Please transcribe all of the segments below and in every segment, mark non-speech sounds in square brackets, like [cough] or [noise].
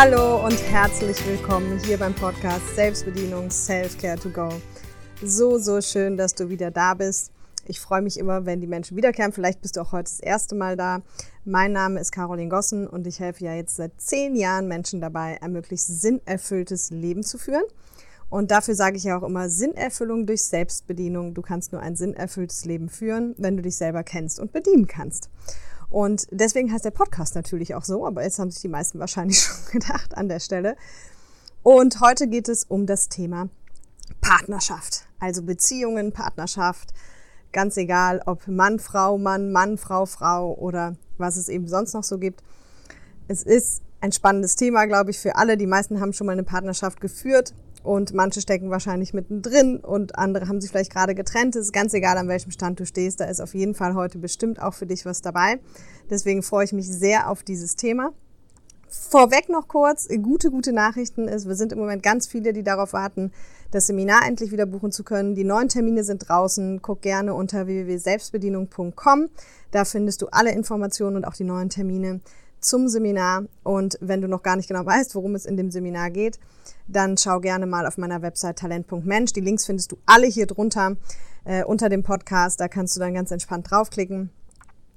Hallo und herzlich willkommen hier beim Podcast Selbstbedienung Self-Care to Go. So, so schön, dass du wieder da bist. Ich freue mich immer, wenn die Menschen wiederkehren. Vielleicht bist du auch heute das erste Mal da. Mein Name ist Caroline Gossen und ich helfe ja jetzt seit zehn Jahren Menschen dabei, ein möglichst sinnerfülltes Leben zu führen. Und dafür sage ich ja auch immer Sinnerfüllung durch Selbstbedienung. Du kannst nur ein sinnerfülltes Leben führen, wenn du dich selber kennst und bedienen kannst. Und deswegen heißt der Podcast natürlich auch so, aber jetzt haben sich die meisten wahrscheinlich [laughs] schon gedacht an der Stelle. Und heute geht es um das Thema Partnerschaft, also Beziehungen, Partnerschaft, ganz egal, ob Mann, Frau, Mann, Mann, Frau, Frau oder was es eben sonst noch so gibt. Es ist ein spannendes Thema, glaube ich, für alle. Die meisten haben schon mal eine Partnerschaft geführt und manche stecken wahrscheinlich mittendrin und andere haben sich vielleicht gerade getrennt. Es ist ganz egal, an welchem Stand du stehst. Da ist auf jeden Fall heute bestimmt auch für dich was dabei. Deswegen freue ich mich sehr auf dieses Thema. Vorweg noch kurz, gute, gute Nachrichten ist, wir sind im Moment ganz viele, die darauf warten, das Seminar endlich wieder buchen zu können. Die neuen Termine sind draußen. Guck gerne unter www.selbstbedienung.com. Da findest du alle Informationen und auch die neuen Termine zum Seminar. Und wenn du noch gar nicht genau weißt, worum es in dem Seminar geht, dann schau gerne mal auf meiner Website talent.mensch. Die Links findest du alle hier drunter äh, unter dem Podcast. Da kannst du dann ganz entspannt draufklicken.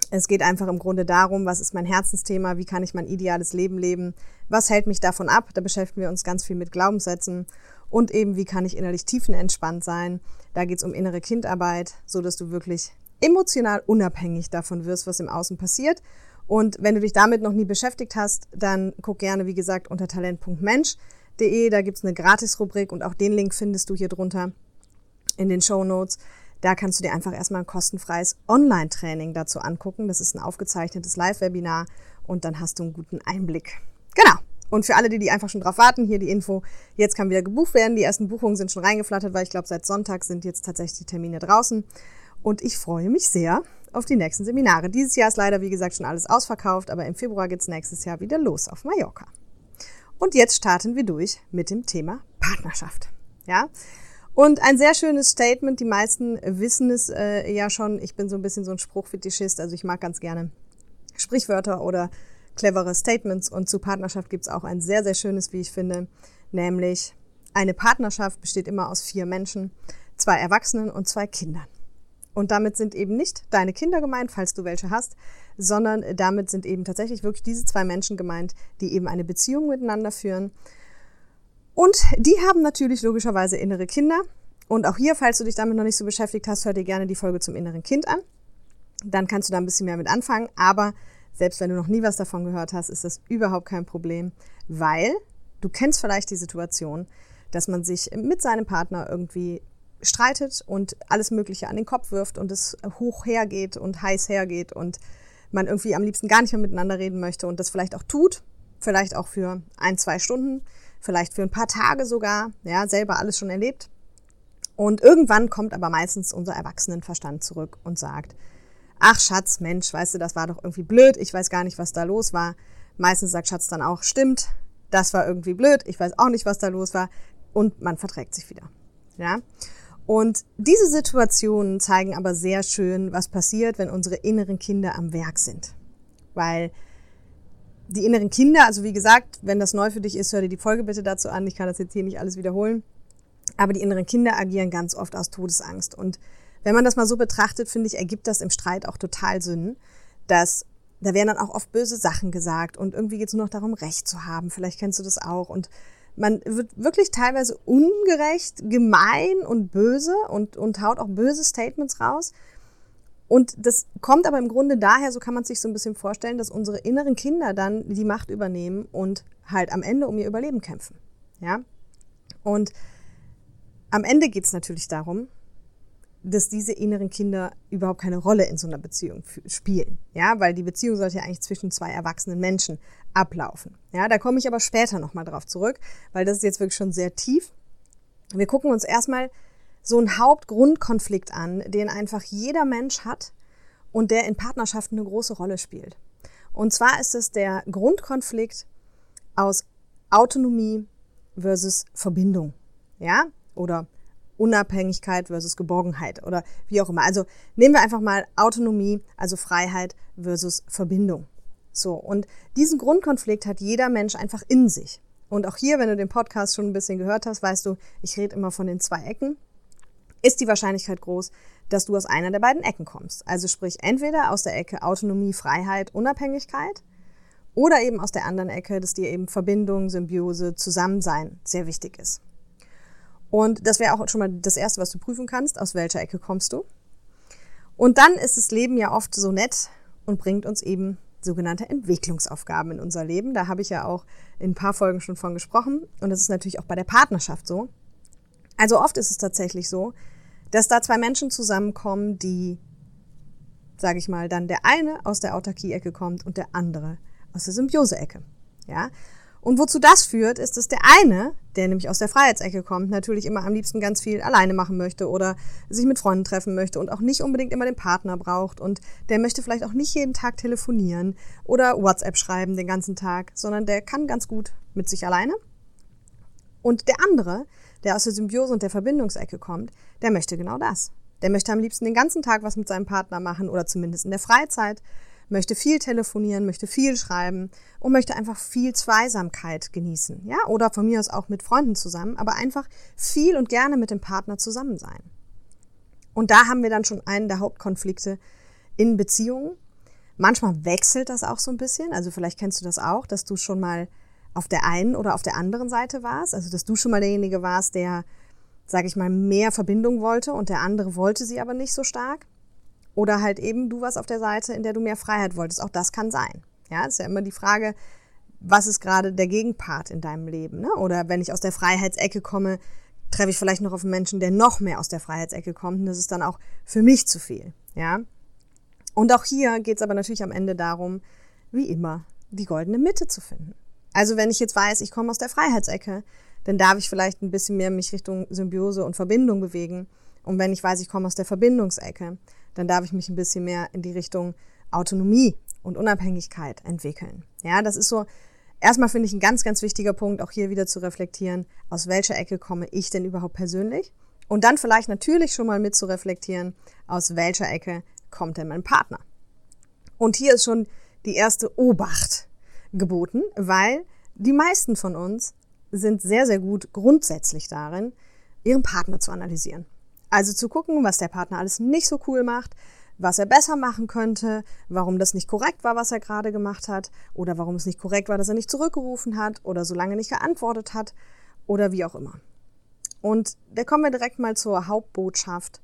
Es geht einfach im Grunde darum, was ist mein Herzensthema, wie kann ich mein ideales Leben leben, was hält mich davon ab. Da beschäftigen wir uns ganz viel mit Glaubenssätzen und eben, wie kann ich innerlich tiefenentspannt sein. Da geht es um innere Kindarbeit, so dass du wirklich emotional unabhängig davon wirst, was im Außen passiert und wenn du dich damit noch nie beschäftigt hast, dann guck gerne, wie gesagt, unter talent.mensch.de. Da gibt's eine Gratis-Rubrik und auch den Link findest du hier drunter in den Show Notes. Da kannst du dir einfach erstmal ein kostenfreies Online-Training dazu angucken. Das ist ein aufgezeichnetes Live-Webinar und dann hast du einen guten Einblick. Genau. Und für alle, die, die einfach schon drauf warten, hier die Info. Jetzt kann wieder gebucht werden. Die ersten Buchungen sind schon reingeflattert, weil ich glaube, seit Sonntag sind jetzt tatsächlich die Termine draußen. Und ich freue mich sehr, auf die nächsten Seminare. Dieses Jahr ist leider, wie gesagt, schon alles ausverkauft, aber im Februar geht's nächstes Jahr wieder los auf Mallorca. Und jetzt starten wir durch mit dem Thema Partnerschaft. Ja? Und ein sehr schönes Statement, die meisten wissen es äh, ja schon. Ich bin so ein bisschen so ein Spruchfetischist, also ich mag ganz gerne Sprichwörter oder clevere Statements. Und zu Partnerschaft gibt's auch ein sehr, sehr schönes, wie ich finde, nämlich eine Partnerschaft besteht immer aus vier Menschen, zwei Erwachsenen und zwei Kindern. Und damit sind eben nicht deine Kinder gemeint, falls du welche hast, sondern damit sind eben tatsächlich wirklich diese zwei Menschen gemeint, die eben eine Beziehung miteinander führen. Und die haben natürlich logischerweise innere Kinder. Und auch hier, falls du dich damit noch nicht so beschäftigt hast, hör dir gerne die Folge zum inneren Kind an. Dann kannst du da ein bisschen mehr mit anfangen. Aber selbst wenn du noch nie was davon gehört hast, ist das überhaupt kein Problem, weil du kennst vielleicht die Situation, dass man sich mit seinem Partner irgendwie streitet und alles Mögliche an den Kopf wirft und es hoch hergeht und heiß hergeht und man irgendwie am liebsten gar nicht mehr miteinander reden möchte und das vielleicht auch tut, vielleicht auch für ein, zwei Stunden, vielleicht für ein paar Tage sogar, ja, selber alles schon erlebt. Und irgendwann kommt aber meistens unser Erwachsenenverstand zurück und sagt, ach Schatz, Mensch, weißt du, das war doch irgendwie blöd, ich weiß gar nicht, was da los war. Meistens sagt Schatz dann auch, stimmt, das war irgendwie blöd, ich weiß auch nicht, was da los war. Und man verträgt sich wieder. Ja. Und diese Situationen zeigen aber sehr schön, was passiert, wenn unsere inneren Kinder am Werk sind. Weil die inneren Kinder, also wie gesagt, wenn das neu für dich ist, hör dir die Folge bitte dazu an. Ich kann das jetzt hier nicht alles wiederholen. Aber die inneren Kinder agieren ganz oft aus Todesangst. Und wenn man das mal so betrachtet, finde ich, ergibt das im Streit auch total Sinn, dass da werden dann auch oft böse Sachen gesagt und irgendwie geht es nur noch darum, Recht zu haben. Vielleicht kennst du das auch. Und man wird wirklich teilweise ungerecht, gemein und böse und, und haut auch böse Statements raus. Und das kommt aber im Grunde daher, so kann man sich so ein bisschen vorstellen, dass unsere inneren Kinder dann die Macht übernehmen und halt am Ende um ihr Überleben kämpfen. Ja? Und am Ende geht es natürlich darum, dass diese inneren Kinder überhaupt keine Rolle in so einer Beziehung spielen. Ja, weil die Beziehung sollte ja eigentlich zwischen zwei erwachsenen Menschen ablaufen. Ja, da komme ich aber später nochmal drauf zurück, weil das ist jetzt wirklich schon sehr tief. Wir gucken uns erstmal so einen Hauptgrundkonflikt an, den einfach jeder Mensch hat und der in Partnerschaften eine große Rolle spielt. Und zwar ist es der Grundkonflikt aus Autonomie versus Verbindung. Ja, oder Unabhängigkeit versus Geborgenheit oder wie auch immer. Also nehmen wir einfach mal Autonomie, also Freiheit versus Verbindung. So, und diesen Grundkonflikt hat jeder Mensch einfach in sich. Und auch hier, wenn du den Podcast schon ein bisschen gehört hast, weißt du, ich rede immer von den zwei Ecken, ist die Wahrscheinlichkeit groß, dass du aus einer der beiden Ecken kommst. Also sprich entweder aus der Ecke Autonomie, Freiheit, Unabhängigkeit oder eben aus der anderen Ecke, dass dir eben Verbindung, Symbiose, Zusammensein sehr wichtig ist. Und das wäre auch schon mal das Erste, was du prüfen kannst, aus welcher Ecke kommst du. Und dann ist das Leben ja oft so nett und bringt uns eben sogenannte Entwicklungsaufgaben in unser Leben. Da habe ich ja auch in ein paar Folgen schon von gesprochen. Und das ist natürlich auch bei der Partnerschaft so. Also oft ist es tatsächlich so, dass da zwei Menschen zusammenkommen, die, sage ich mal, dann der eine aus der Autarkie-Ecke kommt und der andere aus der Symbiose-Ecke. Ja? Und wozu das führt, ist, dass der eine, der nämlich aus der Freiheitsecke kommt, natürlich immer am liebsten ganz viel alleine machen möchte oder sich mit Freunden treffen möchte und auch nicht unbedingt immer den Partner braucht und der möchte vielleicht auch nicht jeden Tag telefonieren oder WhatsApp schreiben den ganzen Tag, sondern der kann ganz gut mit sich alleine. Und der andere, der aus der Symbiose und der Verbindungsecke kommt, der möchte genau das. Der möchte am liebsten den ganzen Tag was mit seinem Partner machen oder zumindest in der Freizeit, möchte viel telefonieren, möchte viel schreiben und möchte einfach viel Zweisamkeit genießen. Ja, oder von mir aus auch mit Freunden zusammen, aber einfach viel und gerne mit dem Partner zusammen sein. Und da haben wir dann schon einen der Hauptkonflikte in Beziehungen. Manchmal wechselt das auch so ein bisschen. Also vielleicht kennst du das auch, dass du schon mal auf der einen oder auf der anderen Seite warst. Also, dass du schon mal derjenige warst, der, sage ich mal, mehr Verbindung wollte und der andere wollte sie aber nicht so stark. Oder halt eben du warst auf der Seite, in der du mehr Freiheit wolltest. Auch das kann sein. Ja, ist ja immer die Frage, was ist gerade der Gegenpart in deinem Leben? Ne? Oder wenn ich aus der Freiheitsecke komme, treffe ich vielleicht noch auf einen Menschen, der noch mehr aus der Freiheitsecke kommt. Und das ist dann auch für mich zu viel. Ja. Und auch hier geht es aber natürlich am Ende darum, wie immer, die goldene Mitte zu finden. Also wenn ich jetzt weiß, ich komme aus der Freiheitsecke, dann darf ich vielleicht ein bisschen mehr mich Richtung Symbiose und Verbindung bewegen. Und wenn ich weiß, ich komme aus der Verbindungsecke, dann darf ich mich ein bisschen mehr in die Richtung Autonomie und Unabhängigkeit entwickeln. Ja, das ist so, erstmal finde ich ein ganz, ganz wichtiger Punkt, auch hier wieder zu reflektieren, aus welcher Ecke komme ich denn überhaupt persönlich? Und dann vielleicht natürlich schon mal mit zu reflektieren, aus welcher Ecke kommt denn mein Partner? Und hier ist schon die erste Obacht geboten, weil die meisten von uns sind sehr, sehr gut grundsätzlich darin, ihren Partner zu analysieren. Also zu gucken, was der Partner alles nicht so cool macht, was er besser machen könnte, warum das nicht korrekt war, was er gerade gemacht hat, oder warum es nicht korrekt war, dass er nicht zurückgerufen hat oder so lange nicht geantwortet hat oder wie auch immer. Und da kommen wir direkt mal zur Hauptbotschaft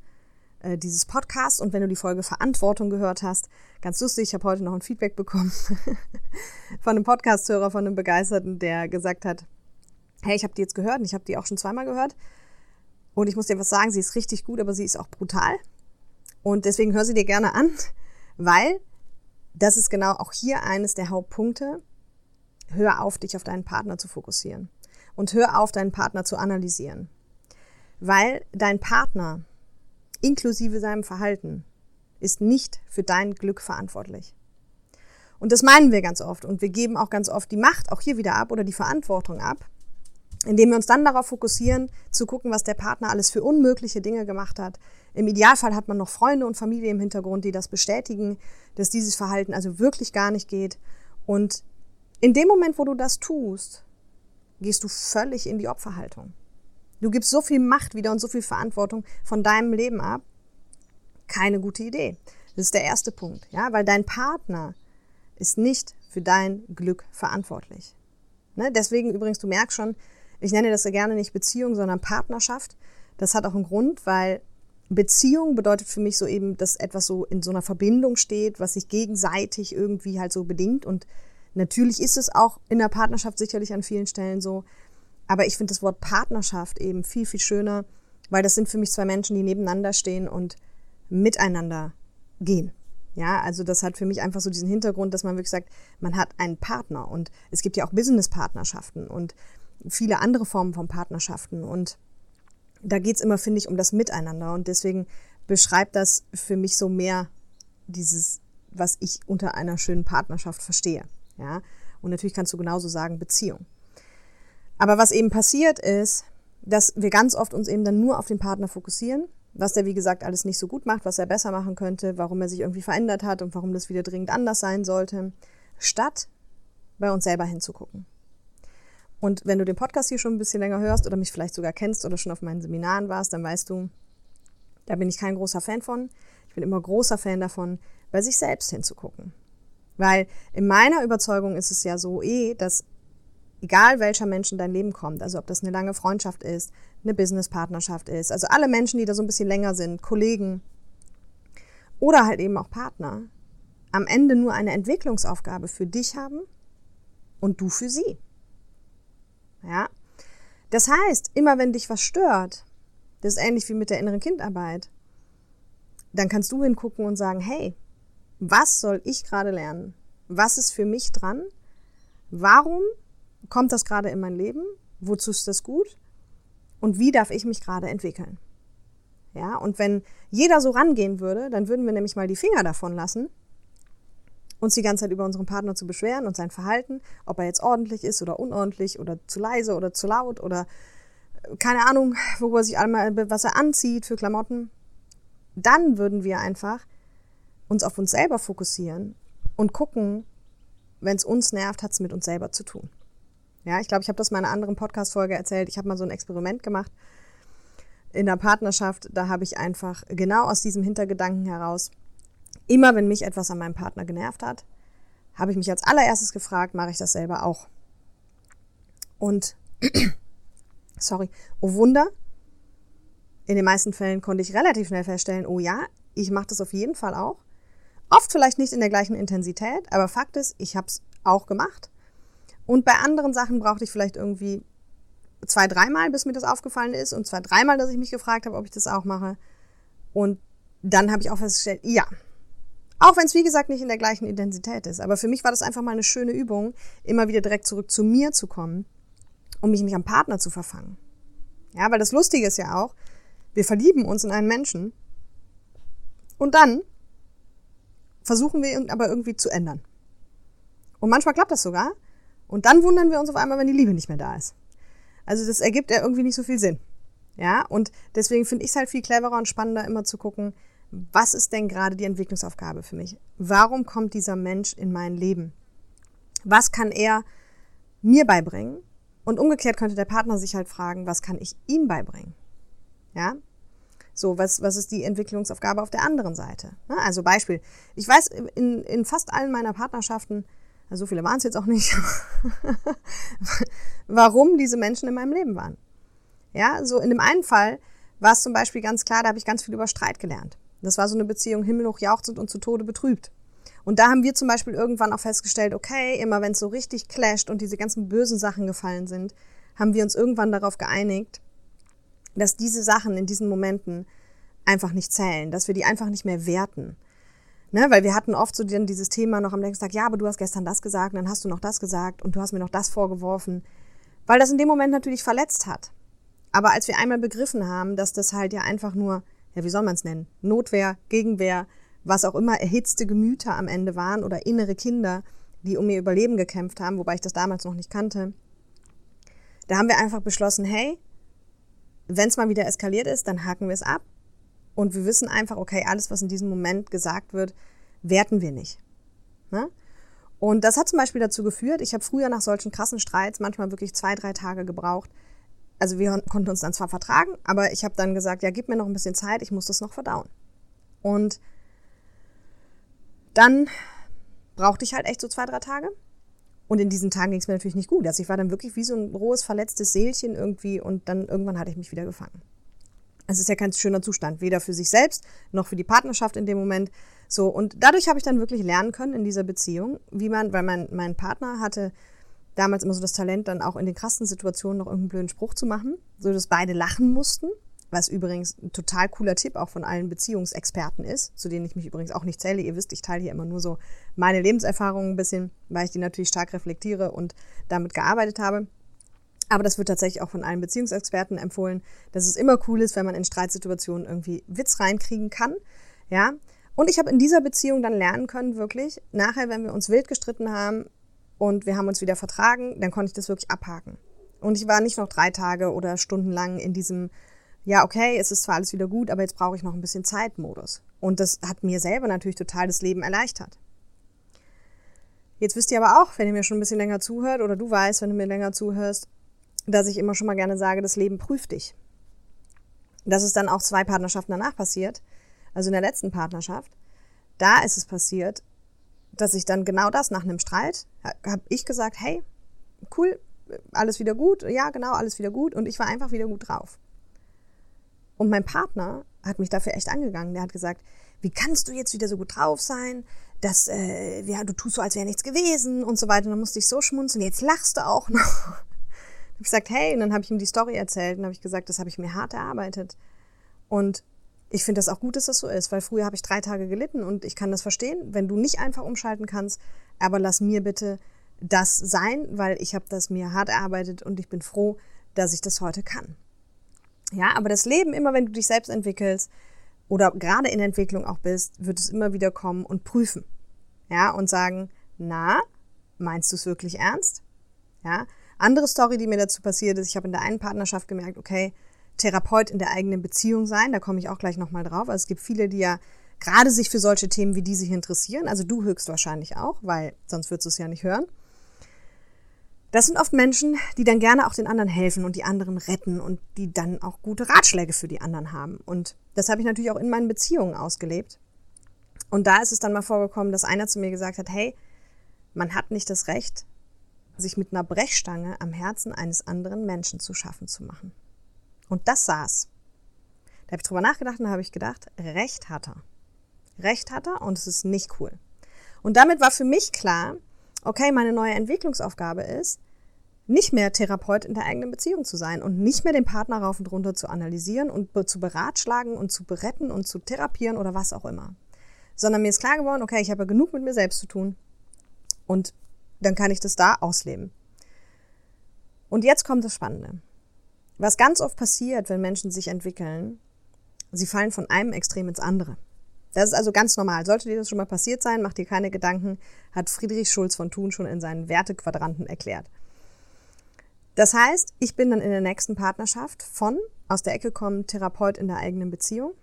äh, dieses Podcasts. Und wenn du die Folge Verantwortung gehört hast, ganz lustig, ich habe heute noch ein Feedback bekommen [laughs] von einem Podcasthörer, von einem Begeisterten, der gesagt hat, hey, ich habe die jetzt gehört und ich habe die auch schon zweimal gehört. Und ich muss dir was sagen, sie ist richtig gut, aber sie ist auch brutal. Und deswegen hör sie dir gerne an, weil das ist genau auch hier eines der Hauptpunkte. Hör auf, dich auf deinen Partner zu fokussieren. Und hör auf, deinen Partner zu analysieren. Weil dein Partner inklusive seinem Verhalten, ist nicht für dein Glück verantwortlich. Und das meinen wir ganz oft. Und wir geben auch ganz oft die Macht auch hier wieder ab oder die Verantwortung ab, indem wir uns dann darauf fokussieren, zu gucken, was der Partner alles für unmögliche Dinge gemacht hat. Im Idealfall hat man noch Freunde und Familie im Hintergrund, die das bestätigen, dass dieses Verhalten also wirklich gar nicht geht. Und in dem Moment, wo du das tust, gehst du völlig in die Opferhaltung. Du gibst so viel Macht wieder und so viel Verantwortung von deinem Leben ab. Keine gute Idee. Das ist der erste Punkt, ja, weil dein Partner ist nicht für dein Glück verantwortlich. Ne? Deswegen übrigens, du merkst schon, ich nenne das ja gerne nicht Beziehung, sondern Partnerschaft. Das hat auch einen Grund, weil Beziehung bedeutet für mich so eben, dass etwas so in so einer Verbindung steht, was sich gegenseitig irgendwie halt so bedingt. Und natürlich ist es auch in der Partnerschaft sicherlich an vielen Stellen so, aber ich finde das Wort Partnerschaft eben viel, viel schöner, weil das sind für mich zwei Menschen, die nebeneinander stehen und miteinander gehen. Ja, also das hat für mich einfach so diesen Hintergrund, dass man wirklich sagt, man hat einen Partner und es gibt ja auch Business-Partnerschaften und viele andere Formen von Partnerschaften und da geht's immer, finde ich, um das Miteinander und deswegen beschreibt das für mich so mehr dieses, was ich unter einer schönen Partnerschaft verstehe. Ja, und natürlich kannst du genauso sagen Beziehung. Aber was eben passiert ist, dass wir ganz oft uns eben dann nur auf den Partner fokussieren, was der wie gesagt alles nicht so gut macht, was er besser machen könnte, warum er sich irgendwie verändert hat und warum das wieder dringend anders sein sollte. statt bei uns selber hinzugucken. Und wenn du den Podcast hier schon ein bisschen länger hörst oder mich vielleicht sogar kennst oder schon auf meinen Seminaren warst, dann weißt du, da bin ich kein großer Fan von. Ich bin immer großer Fan davon, bei sich selbst hinzugucken. Weil in meiner Überzeugung ist es ja so eh, dass egal welcher Mensch in dein Leben kommt, also ob das eine lange Freundschaft ist, eine Businesspartnerschaft ist, also alle Menschen, die da so ein bisschen länger sind, Kollegen oder halt eben auch Partner, am Ende nur eine Entwicklungsaufgabe für dich haben und du für sie. Ja? Das heißt, immer wenn dich was stört, das ist ähnlich wie mit der inneren Kindarbeit, dann kannst du hingucken und sagen, hey, was soll ich gerade lernen? Was ist für mich dran? Warum kommt das gerade in mein Leben? Wozu ist das gut? Und wie darf ich mich gerade entwickeln? Ja, und wenn jeder so rangehen würde, dann würden wir nämlich mal die Finger davon lassen uns die ganze Zeit über unseren Partner zu beschweren und sein Verhalten, ob er jetzt ordentlich ist oder unordentlich oder zu leise oder zu laut oder äh, keine Ahnung, wo er sich einmal, was er anzieht für Klamotten, dann würden wir einfach uns auf uns selber fokussieren und gucken, wenn es uns nervt, hat es mit uns selber zu tun. Ja, ich glaube, ich habe das in einer anderen Podcast-Folge erzählt. Ich habe mal so ein Experiment gemacht in der Partnerschaft. Da habe ich einfach genau aus diesem Hintergedanken heraus immer wenn mich etwas an meinem Partner genervt hat, habe ich mich als allererstes gefragt, mache ich das selber auch? Und, [clears throat] sorry, oh Wunder, in den meisten Fällen konnte ich relativ schnell feststellen, oh ja, ich mache das auf jeden Fall auch. Oft vielleicht nicht in der gleichen Intensität, aber Fakt ist, ich habe es auch gemacht. Und bei anderen Sachen brauchte ich vielleicht irgendwie zwei, dreimal, bis mir das aufgefallen ist und zwei, dreimal, dass ich mich gefragt habe, ob ich das auch mache. Und dann habe ich auch festgestellt, ja, auch wenn es, wie gesagt, nicht in der gleichen Intensität ist. Aber für mich war das einfach mal eine schöne Übung, immer wieder direkt zurück zu mir zu kommen, um mich nicht am Partner zu verfangen. Ja, weil das Lustige ist ja auch, wir verlieben uns in einen Menschen und dann versuchen wir ihn aber irgendwie zu ändern. Und manchmal klappt das sogar. Und dann wundern wir uns auf einmal, wenn die Liebe nicht mehr da ist. Also das ergibt ja irgendwie nicht so viel Sinn. Ja, und deswegen finde ich es halt viel cleverer und spannender, immer zu gucken, was ist denn gerade die Entwicklungsaufgabe für mich? Warum kommt dieser Mensch in mein Leben? Was kann er mir beibringen? Und umgekehrt könnte der Partner sich halt fragen, was kann ich ihm beibringen? Ja? So, was, was ist die Entwicklungsaufgabe auf der anderen Seite? Also Beispiel. Ich weiß, in, in fast allen meiner Partnerschaften, also so viele waren es jetzt auch nicht, [laughs] warum diese Menschen in meinem Leben waren. Ja, so in dem einen Fall war es zum Beispiel ganz klar, da habe ich ganz viel über Streit gelernt. Das war so eine Beziehung himmelhoch jauchzend und zu Tode betrübt. Und da haben wir zum Beispiel irgendwann auch festgestellt, okay, immer wenn es so richtig clasht und diese ganzen bösen Sachen gefallen sind, haben wir uns irgendwann darauf geeinigt, dass diese Sachen in diesen Momenten einfach nicht zählen, dass wir die einfach nicht mehr werten. Ne, weil wir hatten oft so dann dieses Thema noch am nächsten Tag, ja, aber du hast gestern das gesagt, und dann hast du noch das gesagt und du hast mir noch das vorgeworfen, weil das in dem Moment natürlich verletzt hat. Aber als wir einmal begriffen haben, dass das halt ja einfach nur ja, wie soll man es nennen? Notwehr, Gegenwehr, was auch immer, erhitzte Gemüter am Ende waren oder innere Kinder, die um ihr Überleben gekämpft haben, wobei ich das damals noch nicht kannte. Da haben wir einfach beschlossen, hey, wenn es mal wieder eskaliert ist, dann haken wir es ab. Und wir wissen einfach, okay, alles, was in diesem Moment gesagt wird, werten wir nicht. Ne? Und das hat zum Beispiel dazu geführt, ich habe früher nach solchen krassen Streits manchmal wirklich zwei, drei Tage gebraucht, also wir konnten uns dann zwar vertragen, aber ich habe dann gesagt, ja, gib mir noch ein bisschen Zeit, ich muss das noch verdauen. Und dann brauchte ich halt echt so zwei, drei Tage. Und in diesen Tagen ging es mir natürlich nicht gut. Also ich war dann wirklich wie so ein rohes, verletztes Seelchen irgendwie und dann irgendwann hatte ich mich wieder gefangen. Es ist ja kein schöner Zustand, weder für sich selbst noch für die Partnerschaft in dem Moment. So, und dadurch habe ich dann wirklich lernen können in dieser Beziehung, wie man, weil mein, mein Partner hatte damals immer so das Talent, dann auch in den krassen Situationen noch irgendeinen blöden Spruch zu machen, so dass beide lachen mussten. Was übrigens ein total cooler Tipp auch von allen Beziehungsexperten ist, zu denen ich mich übrigens auch nicht zähle. Ihr wisst, ich teile hier immer nur so meine Lebenserfahrungen ein bisschen, weil ich die natürlich stark reflektiere und damit gearbeitet habe. Aber das wird tatsächlich auch von allen Beziehungsexperten empfohlen, dass es immer cool ist, wenn man in Streitsituationen irgendwie Witz reinkriegen kann. Ja. Und ich habe in dieser Beziehung dann lernen können, wirklich, nachher, wenn wir uns wild gestritten haben, und wir haben uns wieder vertragen, dann konnte ich das wirklich abhaken. Und ich war nicht noch drei Tage oder Stunden lang in diesem, ja, okay, es ist zwar alles wieder gut, aber jetzt brauche ich noch ein bisschen Zeitmodus. Und das hat mir selber natürlich total das Leben erleichtert. Jetzt wisst ihr aber auch, wenn ihr mir schon ein bisschen länger zuhört oder du weißt, wenn du mir länger zuhörst, dass ich immer schon mal gerne sage, das Leben prüft dich. Das ist dann auch zwei Partnerschaften danach passiert, also in der letzten Partnerschaft. Da ist es passiert, dass ich dann genau das nach einem Streit, habe ich gesagt, hey, cool, alles wieder gut, ja genau, alles wieder gut und ich war einfach wieder gut drauf. Und mein Partner hat mich dafür echt angegangen. Der hat gesagt, wie kannst du jetzt wieder so gut drauf sein? Das, äh, ja, du tust so, als wäre nichts gewesen und so weiter. Und dann musste ich so schmunzeln. Jetzt lachst du auch noch. [laughs] ich gesagt, hey, und dann habe ich ihm die Story erzählt und habe ich gesagt, das habe ich mir hart erarbeitet. Und ich finde das auch gut, dass das so ist, weil früher habe ich drei Tage gelitten und ich kann das verstehen, wenn du nicht einfach umschalten kannst. Aber lass mir bitte das sein, weil ich habe das mir hart erarbeitet und ich bin froh, dass ich das heute kann. Ja, aber das Leben, immer wenn du dich selbst entwickelst oder gerade in Entwicklung auch bist, wird es immer wieder kommen und prüfen. Ja, und sagen, na, meinst du es wirklich ernst? Ja, andere Story, die mir dazu passiert ist, ich habe in der einen Partnerschaft gemerkt, okay, Therapeut in der eigenen Beziehung sein, da komme ich auch gleich nochmal drauf. Also es gibt viele, die ja gerade sich für solche Themen wie diese hier interessieren, also du höchstwahrscheinlich auch, weil sonst würdest du es ja nicht hören. Das sind oft Menschen, die dann gerne auch den anderen helfen und die anderen retten und die dann auch gute Ratschläge für die anderen haben. Und das habe ich natürlich auch in meinen Beziehungen ausgelebt. Und da ist es dann mal vorgekommen, dass einer zu mir gesagt hat, hey, man hat nicht das Recht, sich mit einer Brechstange am Herzen eines anderen Menschen zu schaffen zu machen. Und das saß. Da habe ich drüber nachgedacht und habe ich gedacht, Recht hat er. Recht hat er und es ist nicht cool. Und damit war für mich klar, okay, meine neue Entwicklungsaufgabe ist, nicht mehr Therapeut in der eigenen Beziehung zu sein und nicht mehr den Partner rauf und runter zu analysieren und zu beratschlagen und zu beretten und zu therapieren oder was auch immer. Sondern mir ist klar geworden, okay, ich habe genug mit mir selbst zu tun und dann kann ich das da ausleben. Und jetzt kommt das Spannende. Was ganz oft passiert, wenn Menschen sich entwickeln, sie fallen von einem Extrem ins andere. Das ist also ganz normal. Sollte dir das schon mal passiert sein, mach dir keine Gedanken, hat Friedrich Schulz von Thun schon in seinen Wertequadranten erklärt. Das heißt, ich bin dann in der nächsten Partnerschaft von aus der Ecke kommen Therapeut in der eigenen Beziehung,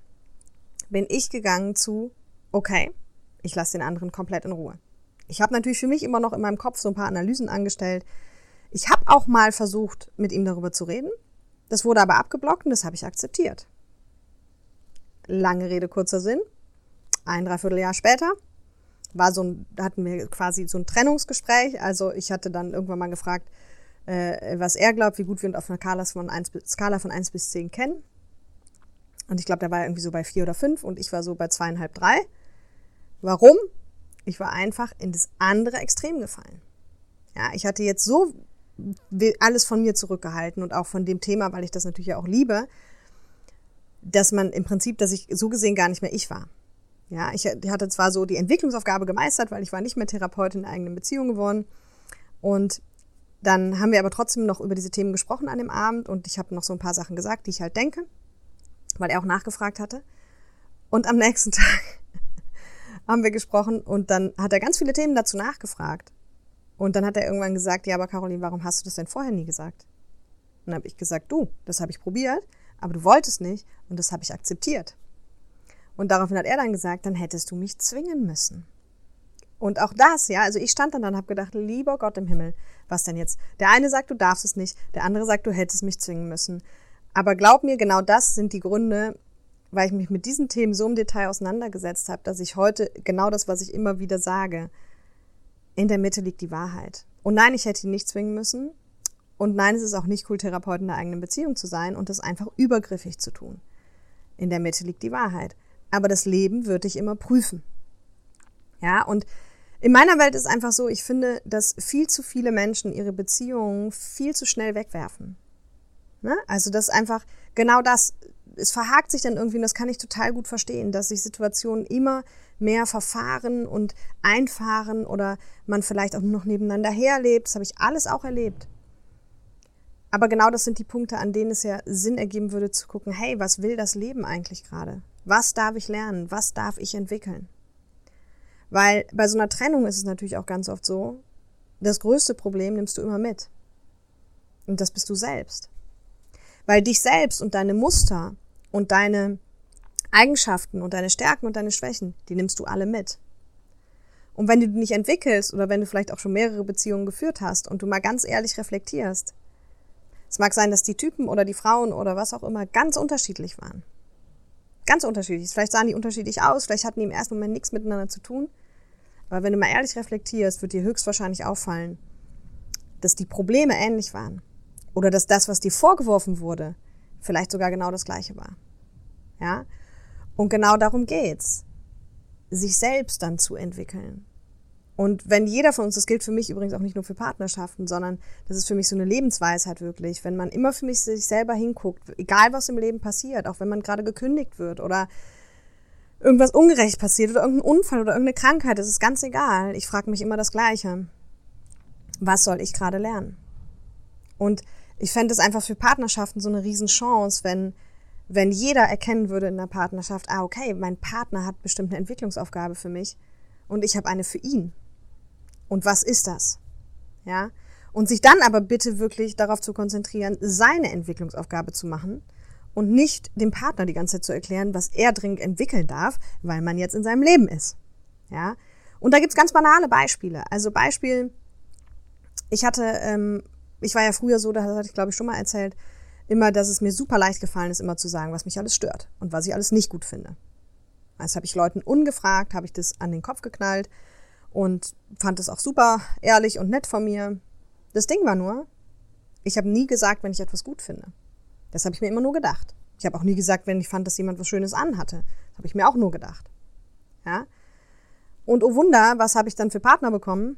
bin ich gegangen zu, okay, ich lasse den anderen komplett in Ruhe. Ich habe natürlich für mich immer noch in meinem Kopf so ein paar Analysen angestellt. Ich habe auch mal versucht, mit ihm darüber zu reden. Das wurde aber abgeblockt und das habe ich akzeptiert. Lange Rede, kurzer Sinn. Ein Dreivierteljahr später war so ein, hatten wir quasi so ein Trennungsgespräch. Also ich hatte dann irgendwann mal gefragt, äh, was er glaubt, wie gut wir uns auf einer Skala von 1 bis, Skala von 1 bis 10 kennen. Und ich glaube, der war irgendwie so bei 4 oder 5 und ich war so bei zweieinhalb, drei. Warum? Ich war einfach in das andere Extrem gefallen. Ja, ich hatte jetzt so alles von mir zurückgehalten und auch von dem Thema, weil ich das natürlich auch liebe, dass man im Prinzip, dass ich so gesehen gar nicht mehr ich war. Ja, ich hatte zwar so die Entwicklungsaufgabe gemeistert, weil ich war nicht mehr Therapeutin in eigenen Beziehung geworden und dann haben wir aber trotzdem noch über diese Themen gesprochen an dem Abend und ich habe noch so ein paar Sachen gesagt, die ich halt denke, weil er auch nachgefragt hatte. Und am [laughs] nächsten Tag haben wir gesprochen und dann hat er ganz viele Themen dazu nachgefragt. Und dann hat er irgendwann gesagt, ja, aber Caroline, warum hast du das denn vorher nie gesagt? Und dann habe ich gesagt, du, das habe ich probiert, aber du wolltest nicht und das habe ich akzeptiert. Und daraufhin hat er dann gesagt, dann hättest du mich zwingen müssen. Und auch das, ja, also ich stand dann da und habe gedacht, lieber Gott im Himmel, was denn jetzt? Der eine sagt, du darfst es nicht, der andere sagt, du hättest mich zwingen müssen. Aber glaub mir, genau das sind die Gründe, weil ich mich mit diesen Themen so im Detail auseinandergesetzt habe, dass ich heute genau das, was ich immer wieder sage, in der Mitte liegt die Wahrheit. Und nein, ich hätte ihn nicht zwingen müssen. Und nein, es ist auch nicht cool, Therapeut in der eigenen Beziehung zu sein und das einfach übergriffig zu tun. In der Mitte liegt die Wahrheit. Aber das Leben wird dich immer prüfen. Ja, und in meiner Welt ist einfach so, ich finde, dass viel zu viele Menschen ihre Beziehungen viel zu schnell wegwerfen. Ne? Also das ist einfach genau das. Es verhakt sich dann irgendwie, und das kann ich total gut verstehen, dass sich Situationen immer mehr verfahren und einfahren oder man vielleicht auch nur noch nebeneinander herlebt. Das habe ich alles auch erlebt. Aber genau das sind die Punkte, an denen es ja Sinn ergeben würde zu gucken, hey, was will das Leben eigentlich gerade? Was darf ich lernen? Was darf ich entwickeln? Weil bei so einer Trennung ist es natürlich auch ganz oft so, das größte Problem nimmst du immer mit. Und das bist du selbst. Weil dich selbst und deine Muster und deine Eigenschaften und deine Stärken und deine Schwächen, die nimmst du alle mit. Und wenn du dich nicht entwickelst oder wenn du vielleicht auch schon mehrere Beziehungen geführt hast und du mal ganz ehrlich reflektierst, es mag sein, dass die Typen oder die Frauen oder was auch immer ganz unterschiedlich waren. Ganz unterschiedlich. Vielleicht sahen die unterschiedlich aus, vielleicht hatten die im ersten Moment nichts miteinander zu tun. Aber wenn du mal ehrlich reflektierst, wird dir höchstwahrscheinlich auffallen, dass die Probleme ähnlich waren. Oder dass das, was dir vorgeworfen wurde, vielleicht sogar genau das gleiche war. Ja? Und genau darum geht's. Sich selbst dann zu entwickeln. Und wenn jeder von uns, das gilt für mich übrigens auch nicht nur für Partnerschaften, sondern das ist für mich so eine Lebensweisheit wirklich, wenn man immer für mich sich selber hinguckt, egal was im Leben passiert, auch wenn man gerade gekündigt wird oder irgendwas ungerecht passiert oder irgendein Unfall oder irgendeine Krankheit, das ist ganz egal. Ich frage mich immer das Gleiche. Was soll ich gerade lernen? Und ich fände es einfach für Partnerschaften so eine Riesenchance, wenn, wenn jeder erkennen würde in der Partnerschaft, ah, okay, mein Partner hat bestimmt eine Entwicklungsaufgabe für mich und ich habe eine für ihn. Und was ist das? Ja? Und sich dann aber bitte wirklich darauf zu konzentrieren, seine Entwicklungsaufgabe zu machen und nicht dem Partner die ganze Zeit zu erklären, was er dringend entwickeln darf, weil man jetzt in seinem Leben ist. Ja? Und da gibt's ganz banale Beispiele. Also Beispiel, ich hatte, ähm, ich war ja früher so, das hatte ich glaube ich schon mal erzählt, immer, dass es mir super leicht gefallen ist, immer zu sagen, was mich alles stört und was ich alles nicht gut finde. Also habe ich Leuten ungefragt, habe ich das an den Kopf geknallt und fand es auch super ehrlich und nett von mir. Das Ding war nur, ich habe nie gesagt, wenn ich etwas gut finde. Das habe ich mir immer nur gedacht. Ich habe auch nie gesagt, wenn ich fand, dass jemand was Schönes anhatte. Das habe ich mir auch nur gedacht. Ja? Und oh Wunder, was habe ich dann für Partner bekommen?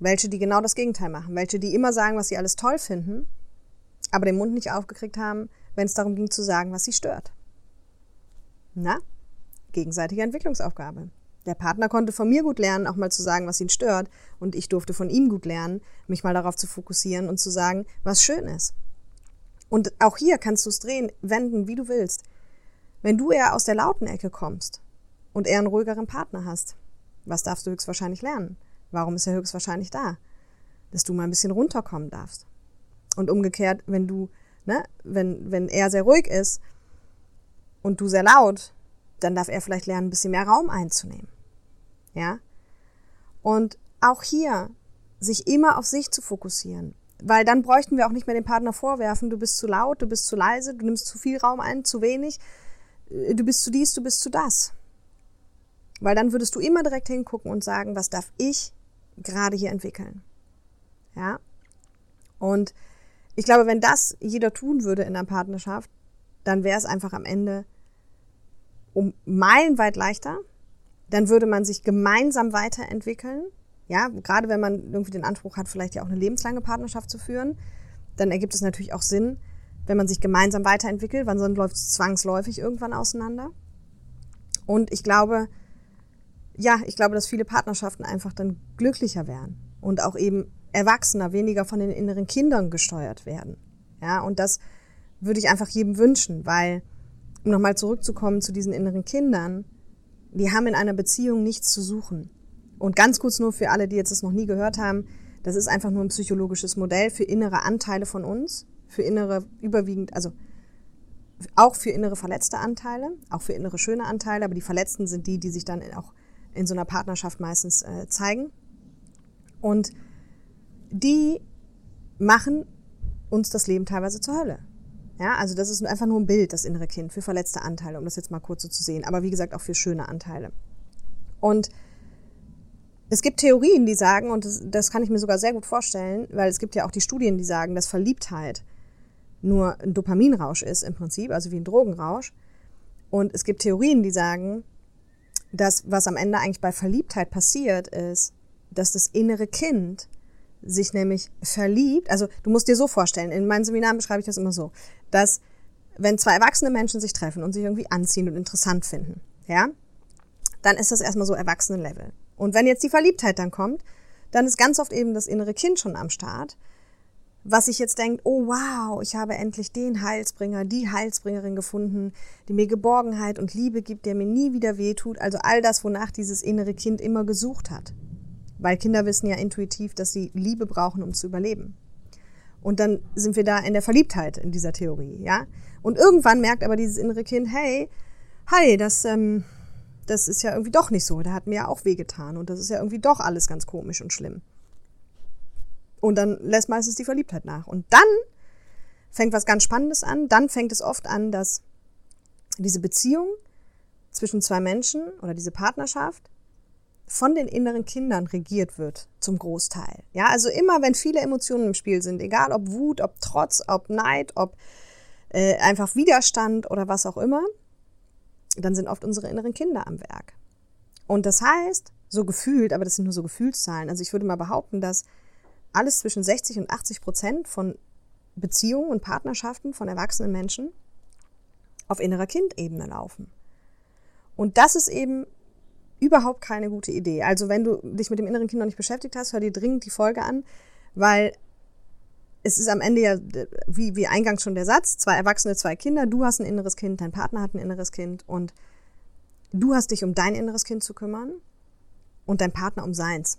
Welche, die genau das Gegenteil machen. Welche, die immer sagen, was sie alles toll finden, aber den Mund nicht aufgekriegt haben, wenn es darum ging zu sagen, was sie stört. Na? Gegenseitige Entwicklungsaufgabe. Der Partner konnte von mir gut lernen, auch mal zu sagen, was ihn stört. Und ich durfte von ihm gut lernen, mich mal darauf zu fokussieren und zu sagen, was schön ist. Und auch hier kannst du es drehen, wenden, wie du willst. Wenn du eher aus der lauten Ecke kommst und eher einen ruhigeren Partner hast, was darfst du höchstwahrscheinlich lernen? Warum ist er höchstwahrscheinlich da? Dass du mal ein bisschen runterkommen darfst. Und umgekehrt, wenn du, ne, wenn, wenn er sehr ruhig ist und du sehr laut, dann darf er vielleicht lernen, ein bisschen mehr Raum einzunehmen. Ja? Und auch hier sich immer auf sich zu fokussieren. Weil dann bräuchten wir auch nicht mehr dem Partner vorwerfen, du bist zu laut, du bist zu leise, du nimmst zu viel Raum ein, zu wenig, äh, du bist zu dies, du bist zu das. Weil dann würdest du immer direkt hingucken und sagen, was darf ich gerade hier entwickeln? Ja? Und ich glaube, wenn das jeder tun würde in einer Partnerschaft, dann wäre es einfach am Ende um meilenweit leichter. Dann würde man sich gemeinsam weiterentwickeln. Ja, gerade wenn man irgendwie den Anspruch hat, vielleicht ja auch eine lebenslange Partnerschaft zu führen, dann ergibt es natürlich auch Sinn, wenn man sich gemeinsam weiterentwickelt, weil sonst läuft es zwangsläufig irgendwann auseinander. Und ich glaube, ja, ich glaube, dass viele Partnerschaften einfach dann glücklicher werden und auch eben erwachsener, weniger von den inneren Kindern gesteuert werden. Ja, und das würde ich einfach jedem wünschen, weil um nochmal zurückzukommen zu diesen inneren Kindern, die haben in einer Beziehung nichts zu suchen. Und ganz kurz nur für alle, die jetzt das noch nie gehört haben, das ist einfach nur ein psychologisches Modell für innere Anteile von uns, für innere überwiegend, also auch für innere verletzte Anteile, auch für innere schöne Anteile, aber die Verletzten sind die, die sich dann auch in so einer Partnerschaft meistens äh, zeigen. Und die machen uns das Leben teilweise zur Hölle. Ja, also das ist einfach nur ein Bild, das innere Kind, für verletzte Anteile, um das jetzt mal kurz so zu sehen. Aber wie gesagt, auch für schöne Anteile. Und es gibt Theorien, die sagen, und das, das kann ich mir sogar sehr gut vorstellen, weil es gibt ja auch die Studien, die sagen, dass Verliebtheit nur ein Dopaminrausch ist im Prinzip, also wie ein Drogenrausch. Und es gibt Theorien, die sagen, dass was am Ende eigentlich bei Verliebtheit passiert ist, dass das innere Kind sich nämlich verliebt, also du musst dir so vorstellen, in meinen Seminaren beschreibe ich das immer so, dass wenn zwei erwachsene Menschen sich treffen und sich irgendwie anziehen und interessant finden, ja, dann ist das erstmal so Erwachsenen-Level. Und wenn jetzt die Verliebtheit dann kommt, dann ist ganz oft eben das innere Kind schon am Start, was sich jetzt denkt, oh wow, ich habe endlich den Heilsbringer, die Heilsbringerin gefunden, die mir Geborgenheit und Liebe gibt, der mir nie wieder wehtut, also all das, wonach dieses innere Kind immer gesucht hat. Weil Kinder wissen ja intuitiv, dass sie Liebe brauchen, um zu überleben. Und dann sind wir da in der Verliebtheit in dieser Theorie, ja. Und irgendwann merkt aber dieses innere Kind, hey, hi, das, ähm, das ist ja irgendwie doch nicht so. Der hat mir ja auch wehgetan und das ist ja irgendwie doch alles ganz komisch und schlimm. Und dann lässt meistens die Verliebtheit nach. Und dann fängt was ganz Spannendes an. Dann fängt es oft an, dass diese Beziehung zwischen zwei Menschen oder diese Partnerschaft von den inneren Kindern regiert wird, zum Großteil. Ja, also immer, wenn viele Emotionen im Spiel sind, egal ob Wut, ob Trotz, ob Neid, ob äh, einfach Widerstand oder was auch immer, dann sind oft unsere inneren Kinder am Werk. Und das heißt, so gefühlt, aber das sind nur so Gefühlszahlen. Also ich würde mal behaupten, dass alles zwischen 60 und 80 Prozent von Beziehungen und Partnerschaften von erwachsenen Menschen auf innerer Kindebene laufen. Und das ist eben überhaupt keine gute Idee. Also wenn du dich mit dem inneren Kind noch nicht beschäftigt hast, hör dir dringend die Folge an, weil es ist am Ende ja, wie, wie eingangs schon der Satz, zwei Erwachsene, zwei Kinder, du hast ein inneres Kind, dein Partner hat ein inneres Kind und du hast dich um dein inneres Kind zu kümmern und dein Partner um seins.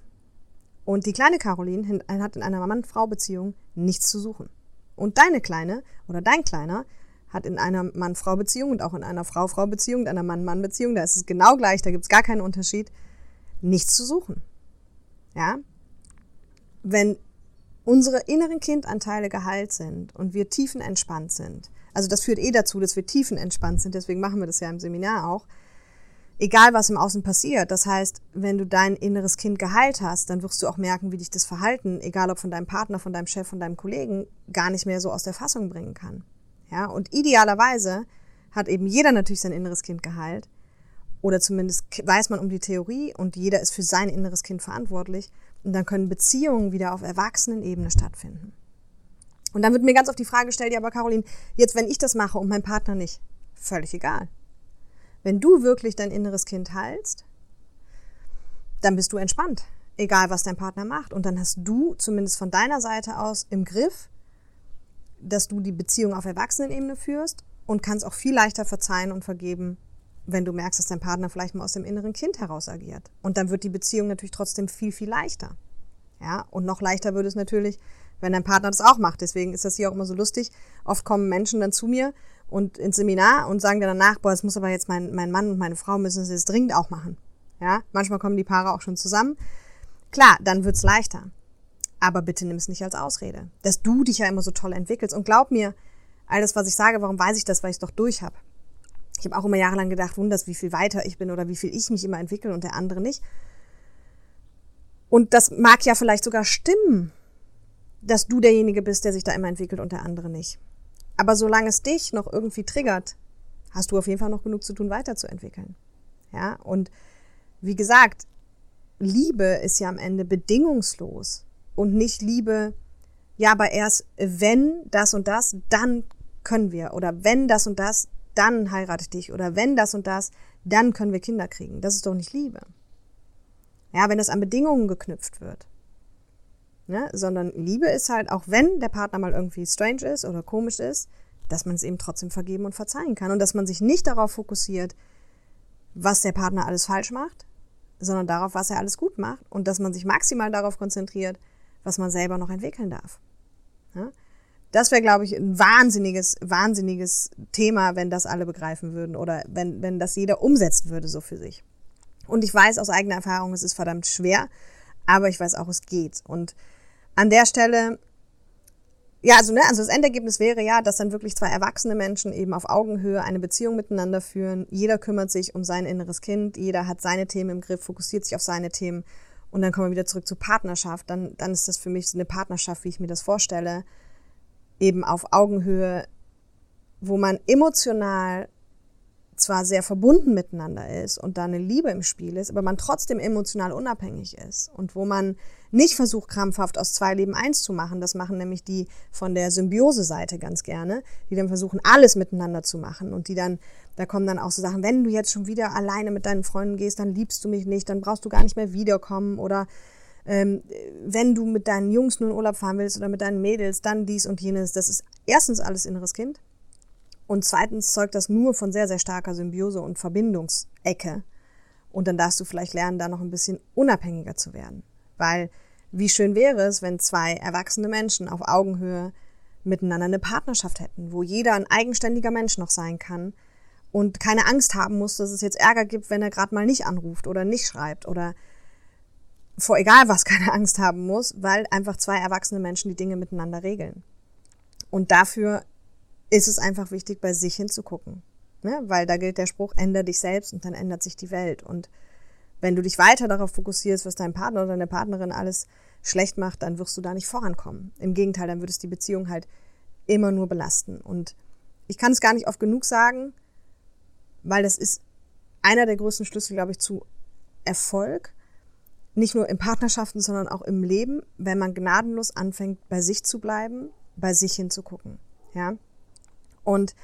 Und die kleine Caroline hat in einer Mann-Frau-Beziehung nichts zu suchen. Und deine Kleine oder dein Kleiner hat in einer Mann-Frau-Beziehung und auch in einer Frau-Frau-Beziehung, in einer Mann-Mann-Beziehung, da ist es genau gleich, da gibt es gar keinen Unterschied, nichts zu suchen. Ja? Wenn unsere inneren Kindanteile geheilt sind und wir tiefenentspannt sind, also das führt eh dazu, dass wir tiefenentspannt sind, deswegen machen wir das ja im Seminar auch, egal was im Außen passiert. Das heißt, wenn du dein inneres Kind geheilt hast, dann wirst du auch merken, wie dich das Verhalten, egal ob von deinem Partner, von deinem Chef, von deinem Kollegen, gar nicht mehr so aus der Fassung bringen kann. Ja, und idealerweise hat eben jeder natürlich sein inneres Kind geheilt. Oder zumindest weiß man um die Theorie und jeder ist für sein inneres Kind verantwortlich. Und dann können Beziehungen wieder auf Erwachsenenebene stattfinden. Und dann wird mir ganz oft die Frage gestellt, ja, aber Caroline, jetzt wenn ich das mache und mein Partner nicht, völlig egal. Wenn du wirklich dein inneres Kind heilst, dann bist du entspannt, egal was dein Partner macht. Und dann hast du zumindest von deiner Seite aus im Griff, dass du die Beziehung auf Erwachsenenebene führst und kannst auch viel leichter verzeihen und vergeben, wenn du merkst, dass dein Partner vielleicht mal aus dem inneren Kind heraus agiert. Und dann wird die Beziehung natürlich trotzdem viel, viel leichter. Ja, und noch leichter würde es natürlich, wenn dein Partner das auch macht. Deswegen ist das hier auch immer so lustig. Oft kommen Menschen dann zu mir und ins Seminar und sagen dann danach, boah, das muss aber jetzt mein, mein Mann und meine Frau müssen es jetzt dringend auch machen. Ja, manchmal kommen die Paare auch schon zusammen. Klar, dann wird's leichter. Aber bitte nimm es nicht als Ausrede, dass du dich ja immer so toll entwickelst. Und glaub mir, all das, was ich sage, warum weiß ich das? Weil ich es doch durch habe. Ich habe auch immer jahrelang gedacht, wunders, wie viel weiter ich bin oder wie viel ich mich immer entwickle und der andere nicht. Und das mag ja vielleicht sogar stimmen, dass du derjenige bist, der sich da immer entwickelt und der andere nicht. Aber solange es dich noch irgendwie triggert, hast du auf jeden Fall noch genug zu tun, weiterzuentwickeln. Ja, und wie gesagt, Liebe ist ja am Ende bedingungslos und nicht Liebe, ja, aber erst wenn das und das, dann können wir. Oder wenn das und das, dann heirate ich dich. Oder wenn das und das, dann können wir Kinder kriegen. Das ist doch nicht Liebe. Ja, wenn das an Bedingungen geknüpft wird. Ne? Sondern Liebe ist halt, auch wenn der Partner mal irgendwie strange ist oder komisch ist, dass man es eben trotzdem vergeben und verzeihen kann. Und dass man sich nicht darauf fokussiert, was der Partner alles falsch macht, sondern darauf, was er alles gut macht. Und dass man sich maximal darauf konzentriert, was man selber noch entwickeln darf. Ja? Das wäre, glaube ich, ein wahnsinniges, wahnsinniges Thema, wenn das alle begreifen würden oder wenn, wenn das jeder umsetzen würde so für sich. Und ich weiß aus eigener Erfahrung, es ist verdammt schwer, aber ich weiß auch, es geht. Und an der Stelle, ja, also, ne, also das Endergebnis wäre ja, dass dann wirklich zwei erwachsene Menschen eben auf Augenhöhe eine Beziehung miteinander führen. Jeder kümmert sich um sein inneres Kind, jeder hat seine Themen im Griff, fokussiert sich auf seine Themen und dann kommen wir wieder zurück zur Partnerschaft. Dann, dann ist das für mich so eine Partnerschaft, wie ich mir das vorstelle. Eben auf Augenhöhe, wo man emotional zwar sehr verbunden miteinander ist und da eine Liebe im Spiel ist, aber man trotzdem emotional unabhängig ist und wo man nicht versucht, krampfhaft aus zwei Leben eins zu machen. Das machen nämlich die von der Symbiose-Seite ganz gerne, die dann versuchen, alles miteinander zu machen und die dann, da kommen dann auch so Sachen, wenn du jetzt schon wieder alleine mit deinen Freunden gehst, dann liebst du mich nicht, dann brauchst du gar nicht mehr wiederkommen oder ähm, wenn du mit deinen Jungs nur in Urlaub fahren willst oder mit deinen Mädels, dann dies und jenes. Das ist erstens alles inneres Kind und zweitens zeugt das nur von sehr, sehr starker Symbiose und Verbindungsecke. Und dann darfst du vielleicht lernen, da noch ein bisschen unabhängiger zu werden. Weil wie schön wäre es, wenn zwei erwachsene Menschen auf Augenhöhe miteinander eine Partnerschaft hätten, wo jeder ein eigenständiger Mensch noch sein kann und keine Angst haben muss, dass es jetzt Ärger gibt, wenn er gerade mal nicht anruft oder nicht schreibt oder vor egal was [laughs] keine Angst haben muss, weil einfach zwei erwachsene Menschen die Dinge miteinander regeln. Und dafür ist es einfach wichtig, bei sich hinzugucken. Ne? Weil da gilt der Spruch, ändere dich selbst und dann ändert sich die Welt. Und wenn du dich weiter darauf fokussierst, was dein Partner oder deine Partnerin alles schlecht macht, dann wirst du da nicht vorankommen. Im Gegenteil, dann würdest die Beziehung halt immer nur belasten. Und ich kann es gar nicht oft genug sagen, weil das ist einer der größten Schlüssel, glaube ich, zu Erfolg. Nicht nur in Partnerschaften, sondern auch im Leben, wenn man gnadenlos anfängt, bei sich zu bleiben, bei sich hinzugucken. Ja. Und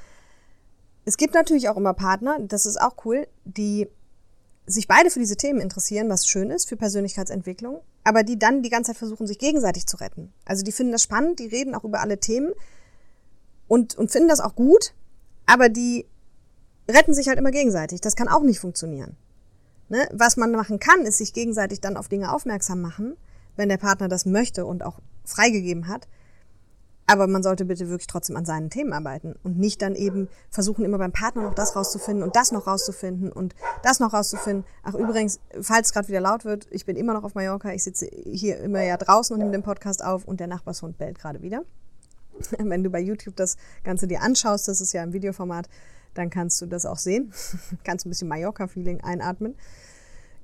es gibt natürlich auch immer Partner, das ist auch cool, die sich beide für diese Themen interessieren, was schön ist für Persönlichkeitsentwicklung, aber die dann die ganze Zeit versuchen, sich gegenseitig zu retten. Also die finden das spannend, die reden auch über alle Themen und, und finden das auch gut, aber die retten sich halt immer gegenseitig. Das kann auch nicht funktionieren. Ne? Was man machen kann, ist sich gegenseitig dann auf Dinge aufmerksam machen, wenn der Partner das möchte und auch freigegeben hat. Aber man sollte bitte wirklich trotzdem an seinen Themen arbeiten und nicht dann eben versuchen, immer beim Partner noch das rauszufinden und das noch rauszufinden und das noch rauszufinden. Ach übrigens, falls es gerade wieder laut wird, ich bin immer noch auf Mallorca. Ich sitze hier immer ja draußen und nehme den Podcast auf und der Nachbarshund bellt gerade wieder. [laughs] Wenn du bei YouTube das Ganze dir anschaust, das ist ja im Videoformat, dann kannst du das auch sehen. [laughs] kannst ein bisschen Mallorca-Feeling einatmen.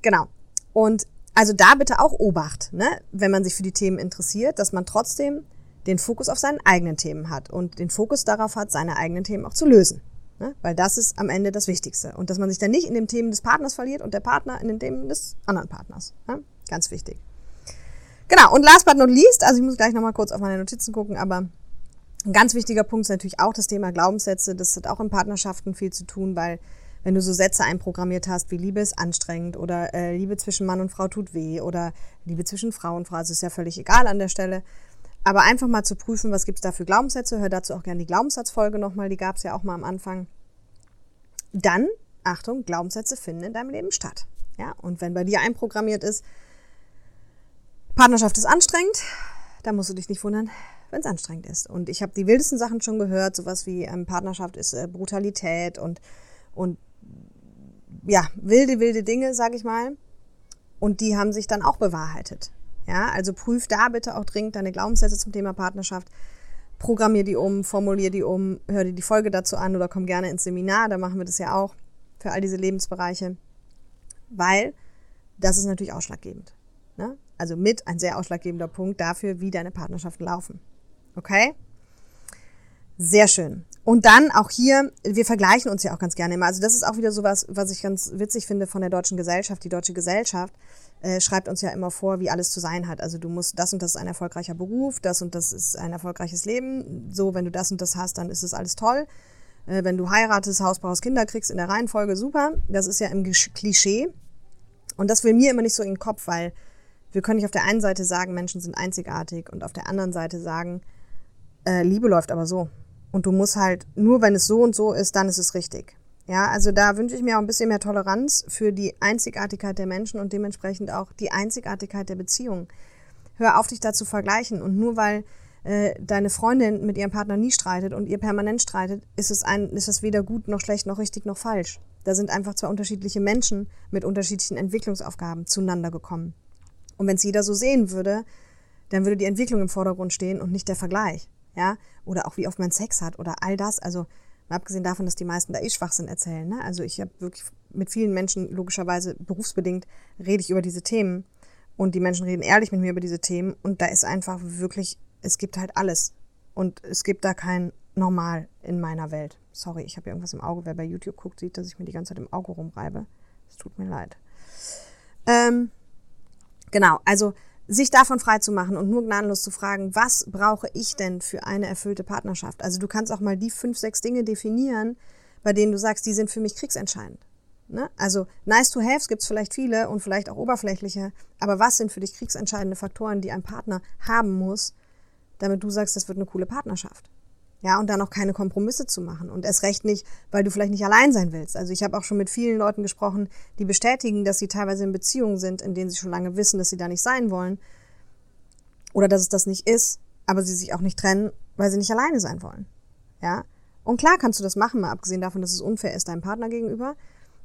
Genau. Und also da bitte auch Obacht, ne? wenn man sich für die Themen interessiert, dass man trotzdem den Fokus auf seinen eigenen Themen hat und den Fokus darauf hat, seine eigenen Themen auch zu lösen. Ne? Weil das ist am Ende das Wichtigste. Und dass man sich dann nicht in den Themen des Partners verliert und der Partner in den Themen des anderen Partners. Ne? Ganz wichtig. Genau, und last but not least, also ich muss gleich nochmal kurz auf meine Notizen gucken, aber ein ganz wichtiger Punkt ist natürlich auch das Thema Glaubenssätze. Das hat auch in Partnerschaften viel zu tun, weil wenn du so Sätze einprogrammiert hast, wie Liebe ist anstrengend oder äh, Liebe zwischen Mann und Frau tut weh oder Liebe zwischen Frau und Frau, also ist ja völlig egal an der Stelle, aber einfach mal zu prüfen, was gibt es da für Glaubenssätze. Hör dazu auch gerne die Glaubenssatzfolge nochmal, die gab es ja auch mal am Anfang. Dann, Achtung, Glaubenssätze finden in deinem Leben statt. Ja, und wenn bei dir einprogrammiert ist, Partnerschaft ist anstrengend, dann musst du dich nicht wundern, wenn es anstrengend ist. Und ich habe die wildesten Sachen schon gehört, sowas wie ähm, Partnerschaft ist äh, Brutalität und, und ja, wilde, wilde Dinge, sag ich mal. Und die haben sich dann auch bewahrheitet. Ja, also prüf da bitte auch dringend deine Glaubenssätze zum Thema Partnerschaft. Programmier die um, formulier die um, hör dir die Folge dazu an oder komm gerne ins Seminar, da machen wir das ja auch für all diese Lebensbereiche. Weil das ist natürlich ausschlaggebend. Ne? Also mit ein sehr ausschlaggebender Punkt dafür, wie deine Partnerschaften laufen. Okay? Sehr schön. Und dann auch hier, wir vergleichen uns ja auch ganz gerne immer. Also das ist auch wieder sowas, was ich ganz witzig finde von der deutschen Gesellschaft. Die deutsche Gesellschaft äh, schreibt uns ja immer vor, wie alles zu sein hat. Also du musst, das und das ist ein erfolgreicher Beruf, das und das ist ein erfolgreiches Leben. So, wenn du das und das hast, dann ist es alles toll. Äh, wenn du heiratest, Haus brauchst, Kinder kriegst in der Reihenfolge, super. Das ist ja im Klischee. Und das will mir immer nicht so in den Kopf, weil wir können nicht auf der einen Seite sagen, Menschen sind einzigartig und auf der anderen Seite sagen, äh, Liebe läuft aber so. Und du musst halt, nur wenn es so und so ist, dann ist es richtig. Ja, also da wünsche ich mir auch ein bisschen mehr Toleranz für die Einzigartigkeit der Menschen und dementsprechend auch die Einzigartigkeit der Beziehung. Hör auf, dich da zu vergleichen. Und nur weil äh, deine Freundin mit ihrem Partner nie streitet und ihr permanent streitet, ist es, ein, ist es weder gut noch schlecht noch richtig noch falsch. Da sind einfach zwei unterschiedliche Menschen mit unterschiedlichen Entwicklungsaufgaben zueinander gekommen. Und wenn es jeder so sehen würde, dann würde die Entwicklung im Vordergrund stehen und nicht der Vergleich. Ja? Oder auch wie oft man Sex hat oder all das. Also Mal abgesehen davon, dass die meisten da eh Schwachsinn erzählen. Ne? Also ich habe wirklich mit vielen Menschen, logischerweise berufsbedingt, rede ich über diese Themen. Und die Menschen reden ehrlich mit mir über diese Themen. Und da ist einfach wirklich, es gibt halt alles. Und es gibt da kein Normal in meiner Welt. Sorry, ich habe irgendwas im Auge. Wer bei YouTube guckt, sieht, dass ich mir die ganze Zeit im Auge rumreibe. Es tut mir leid. Ähm, genau, also sich davon frei zu machen und nur gnadenlos zu fragen, was brauche ich denn für eine erfüllte Partnerschaft? Also du kannst auch mal die fünf, sechs Dinge definieren, bei denen du sagst, die sind für mich kriegsentscheidend. Ne? Also nice to have gibt es vielleicht viele und vielleicht auch oberflächliche, aber was sind für dich kriegsentscheidende Faktoren, die ein Partner haben muss, damit du sagst, das wird eine coole Partnerschaft? Ja, und dann auch keine Kompromisse zu machen. Und erst recht nicht, weil du vielleicht nicht allein sein willst. Also ich habe auch schon mit vielen Leuten gesprochen, die bestätigen, dass sie teilweise in Beziehungen sind, in denen sie schon lange wissen, dass sie da nicht sein wollen. Oder dass es das nicht ist, aber sie sich auch nicht trennen, weil sie nicht alleine sein wollen. Ja. Und klar kannst du das machen, mal abgesehen davon, dass es unfair ist deinem Partner gegenüber,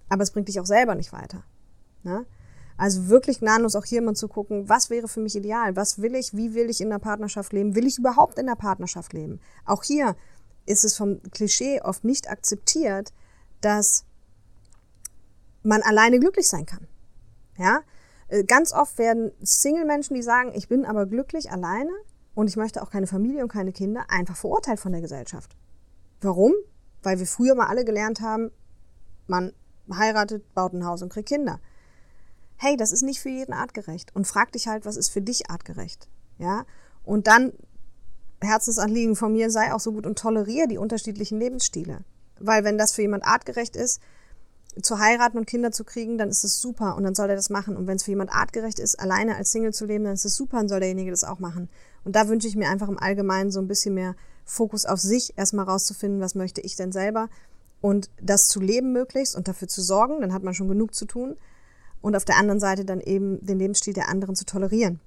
aber es bringt dich auch selber nicht weiter. Ne? Also wirklich gnadenlos auch hier mal zu gucken, was wäre für mich ideal? Was will ich? Wie will ich in der Partnerschaft leben? Will ich überhaupt in der Partnerschaft leben? Auch hier ist es vom Klischee oft nicht akzeptiert, dass man alleine glücklich sein kann. Ja? Äh, ganz oft werden Single-Menschen, die sagen, ich bin aber glücklich alleine und ich möchte auch keine Familie und keine Kinder, einfach verurteilt von der Gesellschaft. Warum? Weil wir früher mal alle gelernt haben, man heiratet, baut ein Haus und kriegt Kinder hey, das ist nicht für jeden artgerecht. Und frag dich halt, was ist für dich artgerecht. Ja? Und dann, Herzensanliegen von mir, sei auch so gut und toleriere die unterschiedlichen Lebensstile. Weil wenn das für jemand artgerecht ist, zu heiraten und Kinder zu kriegen, dann ist es super und dann soll er das machen. Und wenn es für jemand artgerecht ist, alleine als Single zu leben, dann ist es super und soll derjenige das auch machen. Und da wünsche ich mir einfach im Allgemeinen so ein bisschen mehr Fokus auf sich, erstmal rauszufinden, was möchte ich denn selber und das zu leben möglichst und dafür zu sorgen, dann hat man schon genug zu tun und auf der anderen Seite dann eben den Lebensstil der anderen zu tolerieren.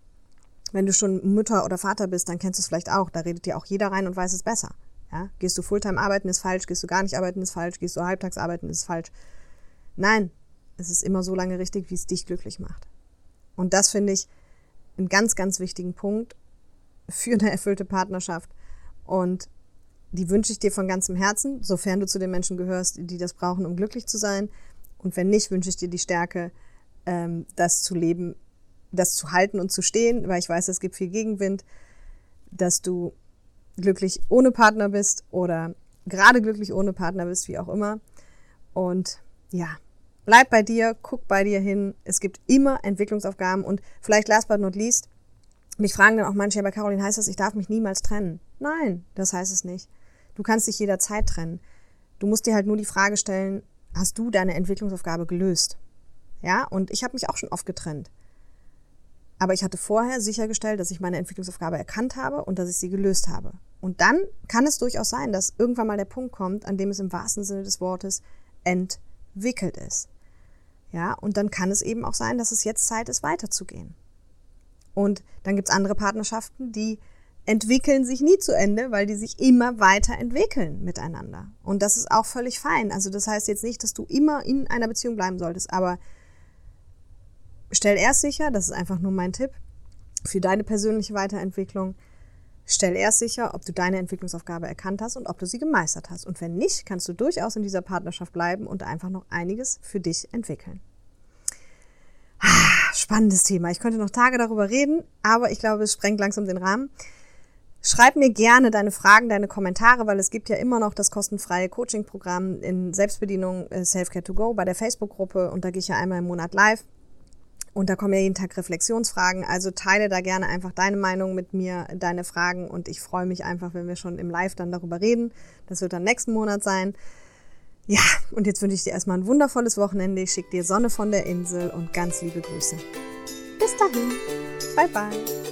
Wenn du schon Mutter oder Vater bist, dann kennst du es vielleicht auch. Da redet dir auch jeder rein und weiß es besser. Ja? Gehst du Fulltime arbeiten, ist falsch. Gehst du gar nicht arbeiten, ist falsch. Gehst du halbtags arbeiten, ist falsch. Nein, es ist immer so lange richtig, wie es dich glücklich macht. Und das finde ich einen ganz, ganz wichtigen Punkt für eine erfüllte Partnerschaft. Und die wünsche ich dir von ganzem Herzen, sofern du zu den Menschen gehörst, die das brauchen, um glücklich zu sein. Und wenn nicht, wünsche ich dir die Stärke, ähm, das zu leben, das zu halten und zu stehen, weil ich weiß, es gibt viel Gegenwind, dass du glücklich ohne Partner bist oder gerade glücklich ohne Partner bist, wie auch immer. Und ja, bleib bei dir, guck bei dir hin. Es gibt immer Entwicklungsaufgaben und vielleicht last but not least, mich fragen dann auch manche, aber Caroline, heißt das, ich darf mich niemals trennen? Nein, das heißt es nicht. Du kannst dich jederzeit trennen. Du musst dir halt nur die Frage stellen, hast du deine Entwicklungsaufgabe gelöst? Ja, und ich habe mich auch schon oft getrennt. Aber ich hatte vorher sichergestellt, dass ich meine Entwicklungsaufgabe erkannt habe und dass ich sie gelöst habe. Und dann kann es durchaus sein, dass irgendwann mal der Punkt kommt, an dem es im wahrsten Sinne des Wortes entwickelt ist. Ja, und dann kann es eben auch sein, dass es jetzt Zeit ist, weiterzugehen. Und dann gibt's andere Partnerschaften, die entwickeln sich nie zu Ende, weil die sich immer weiterentwickeln miteinander. Und das ist auch völlig fein. Also das heißt jetzt nicht, dass du immer in einer Beziehung bleiben solltest, aber stell erst sicher, das ist einfach nur mein Tipp für deine persönliche Weiterentwicklung, stell erst sicher, ob du deine Entwicklungsaufgabe erkannt hast und ob du sie gemeistert hast. Und wenn nicht, kannst du durchaus in dieser Partnerschaft bleiben und einfach noch einiges für dich entwickeln. Ah, spannendes Thema. Ich könnte noch Tage darüber reden, aber ich glaube, es sprengt langsam den Rahmen. Schreib mir gerne deine Fragen, deine Kommentare, weil es gibt ja immer noch das kostenfreie Coaching-Programm in Selbstbedienung äh, Selfcare to Go bei der Facebook-Gruppe und da gehe ich ja einmal im Monat live. Und da kommen ja jeden Tag Reflexionsfragen. Also teile da gerne einfach deine Meinung mit mir, deine Fragen. Und ich freue mich einfach, wenn wir schon im Live dann darüber reden. Das wird dann nächsten Monat sein. Ja, und jetzt wünsche ich dir erstmal ein wundervolles Wochenende. Ich schicke dir Sonne von der Insel und ganz liebe Grüße. Bis dahin. Bye bye.